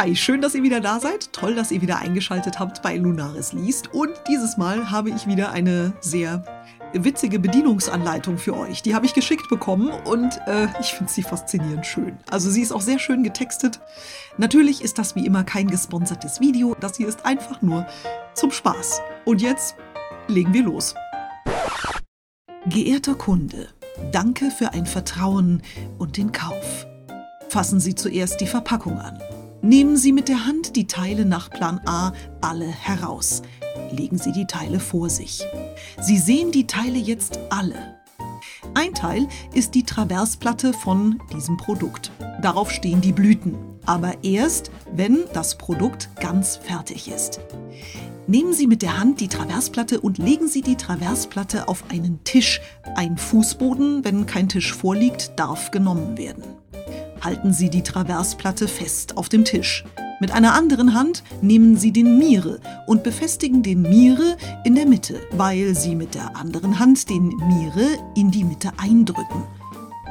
Hi, schön, dass ihr wieder da seid. Toll, dass ihr wieder eingeschaltet habt bei Lunaris liest. Und dieses Mal habe ich wieder eine sehr witzige Bedienungsanleitung für euch. Die habe ich geschickt bekommen und äh, ich finde sie faszinierend schön. Also sie ist auch sehr schön getextet. Natürlich ist das wie immer kein gesponsertes Video. Das hier ist einfach nur zum Spaß. Und jetzt legen wir los. Geehrter Kunde, danke für ein Vertrauen und den Kauf. Fassen Sie zuerst die Verpackung an. Nehmen Sie mit der Hand die Teile nach Plan A alle heraus. Legen Sie die Teile vor sich. Sie sehen die Teile jetzt alle. Ein Teil ist die Traversplatte von diesem Produkt. Darauf stehen die Blüten, aber erst, wenn das Produkt ganz fertig ist. Nehmen Sie mit der Hand die Traversplatte und legen Sie die Traversplatte auf einen Tisch. Ein Fußboden, wenn kein Tisch vorliegt, darf genommen werden halten Sie die Traversplatte fest auf dem Tisch. Mit einer anderen Hand nehmen Sie den Mire und befestigen den Mire in der Mitte, weil Sie mit der anderen Hand den Mire in die Mitte eindrücken.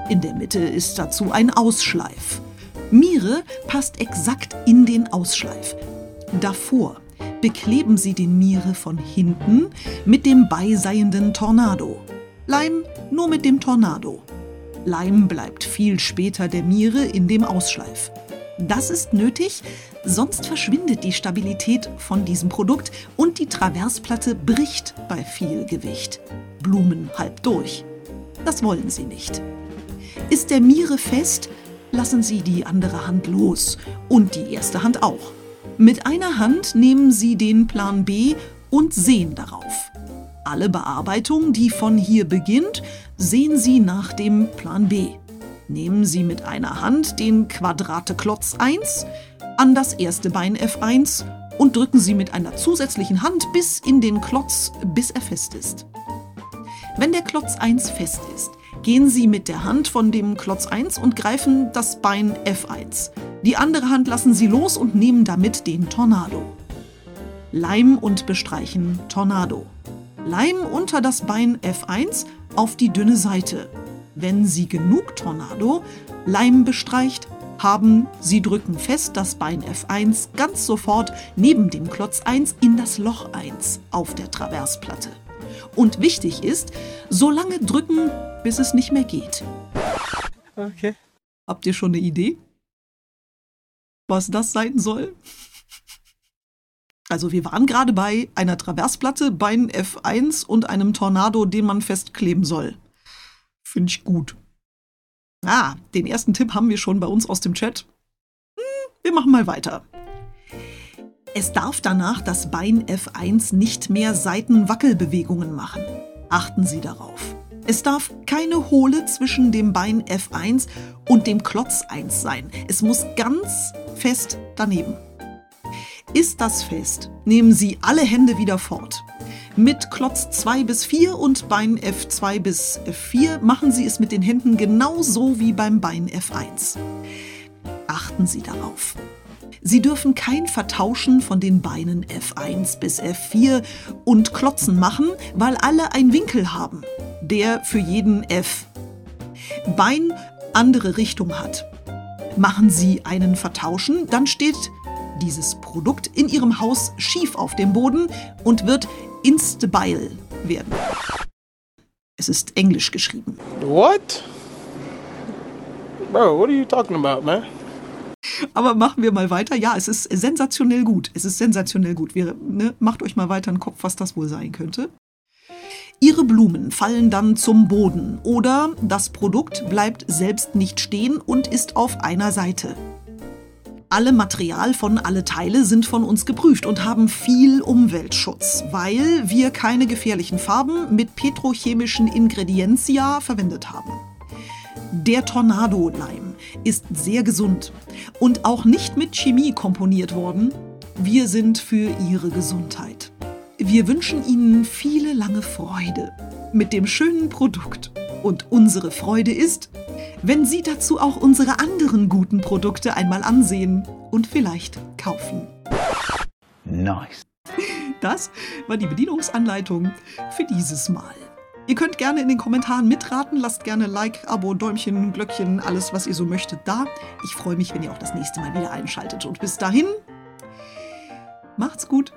In der Mitte ist dazu ein Ausschleif. Mire passt exakt in den Ausschleif. Davor bekleben Sie den Mire von hinten mit dem beiseienden Tornado. Leim nur mit dem Tornado. Leim bleibt viel später der Mire in dem Ausschleif. Das ist nötig, sonst verschwindet die Stabilität von diesem Produkt und die Traversplatte bricht bei viel Gewicht. Blumen halb durch. Das wollen Sie nicht. Ist der Mire fest, lassen Sie die andere Hand los und die erste Hand auch. Mit einer Hand nehmen Sie den Plan B und sehen darauf. Alle Bearbeitung, die von hier beginnt, sehen Sie nach dem Plan B. Nehmen Sie mit einer Hand den Quadrate Klotz 1 an das erste Bein F1 und drücken Sie mit einer zusätzlichen Hand bis in den Klotz, bis er fest ist. Wenn der Klotz 1 fest ist, gehen Sie mit der Hand von dem Klotz 1 und greifen das Bein F1. Die andere Hand lassen Sie los und nehmen damit den Tornado. Leim und bestreichen Tornado. Leim unter das Bein F1 auf die dünne Seite. Wenn Sie genug Tornado Leim bestreicht haben, Sie drücken fest das Bein F1 ganz sofort neben dem Klotz 1 in das Loch 1 auf der Traversplatte. Und wichtig ist, so lange drücken, bis es nicht mehr geht. Okay. Habt ihr schon eine Idee? Was das sein soll? Also wir waren gerade bei einer Traversplatte, Bein F1 und einem Tornado, den man festkleben soll. Finde ich gut. Ah, den ersten Tipp haben wir schon bei uns aus dem Chat. Hm, wir machen mal weiter. Es darf danach das Bein F1 nicht mehr Seitenwackelbewegungen machen. Achten Sie darauf. Es darf keine Hohle zwischen dem Bein F1 und dem Klotz 1 sein. Es muss ganz fest daneben. Ist das fest, nehmen Sie alle Hände wieder fort. Mit Klotz 2 bis 4 und Bein F2 bis F4 machen Sie es mit den Händen genauso wie beim Bein F1. Achten Sie darauf. Sie dürfen kein Vertauschen von den Beinen F1 bis F4 und Klotzen machen, weil alle einen Winkel haben, der für jeden F Bein andere Richtung hat. Machen Sie einen Vertauschen, dann steht dieses Produkt in ihrem Haus schief auf dem Boden und wird instabil werden. Es ist englisch geschrieben. What? Bro, what are you talking about, man? Aber machen wir mal weiter. Ja, es ist sensationell gut. Es ist sensationell gut. Wir, ne, macht euch mal weiter einen Kopf, was das wohl sein könnte. Ihre Blumen fallen dann zum Boden oder das Produkt bleibt selbst nicht stehen und ist auf einer Seite. Alle Material von alle Teile sind von uns geprüft und haben viel Umweltschutz, weil wir keine gefährlichen Farben mit petrochemischen Ingredienzia verwendet haben. Der Tornado-Leim ist sehr gesund und auch nicht mit Chemie komponiert worden. Wir sind für Ihre Gesundheit. Wir wünschen Ihnen viele lange Freude mit dem schönen Produkt. Und unsere Freude ist, wenn Sie dazu auch unsere anderen guten Produkte einmal ansehen und vielleicht kaufen. Nice. Das war die Bedienungsanleitung für dieses Mal. Ihr könnt gerne in den Kommentaren mitraten. Lasst gerne Like, Abo, Däumchen, Glöckchen, alles, was ihr so möchtet, da. Ich freue mich, wenn ihr auch das nächste Mal wieder einschaltet. Und bis dahin, macht's gut.